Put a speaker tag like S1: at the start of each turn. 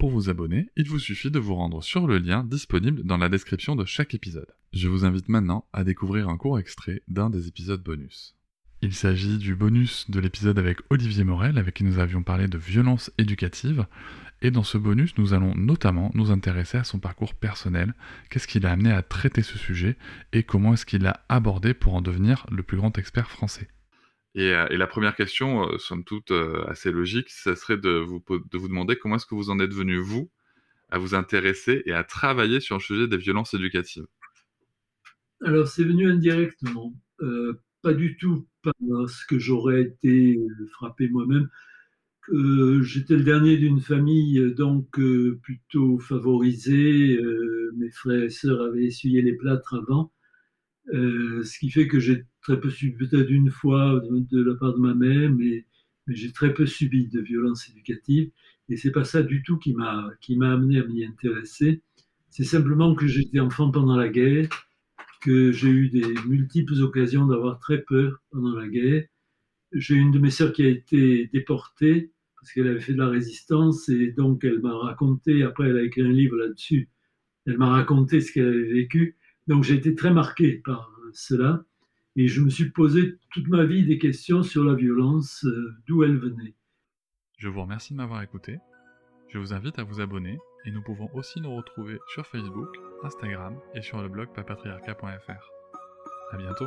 S1: Pour vous abonner, il vous suffit de vous rendre sur le lien disponible dans la description de chaque épisode. Je vous invite maintenant à découvrir un court extrait d'un des épisodes bonus. Il s'agit du bonus de l'épisode avec Olivier Morel, avec qui nous avions parlé de violence éducative. Et dans ce bonus, nous allons notamment nous intéresser à son parcours personnel, qu'est-ce qui l'a amené à traiter ce sujet, et comment est-ce qu'il l'a abordé pour en devenir le plus grand expert français. Et, euh, la première question, euh, somme toute euh, assez logique, ce serait de vous, de vous demander comment est-ce que vous en êtes venu, vous, à vous intéresser et à travailler sur le sujet des violences éducatives?
S2: Alors, c'est venu indirectement. pas du tout parce que j'aurais été frappé moi-même. J'étais le dernier d'une famille donc plutôt favorisée. mes frères et sœurs avaient essuyé les plâtres avant. Ce qui fait que j'ai très peu subi, peut-être une fois de, la part de ma mère, mais, mais j'ai très peu subi de violence éducative. Et c'est pas ça du tout qui m'a qui m'a amené à m'y intéresser. C'est simplement que j'étais enfant pendant la guerre que j'ai eu des multiples occasions d'avoir très peur pendant la guerre. J'ai une de mes sœurs qui a été déportée parce qu'elle avait fait de la résistance et donc elle m'a raconté, après elle a écrit un livre là-dessus, elle m'a raconté ce qu'elle avait vécu. Donc j'ai été très marqué par cela et je me suis posé toute ma vie des questions sur la violence, euh, d'où elle venait.
S1: Je vous remercie de m'avoir écouté. Je vous invite à vous abonner et nous pouvons aussi nous retrouver sur Facebook, Instagram et sur le blog papatriarca.fr. A bientôt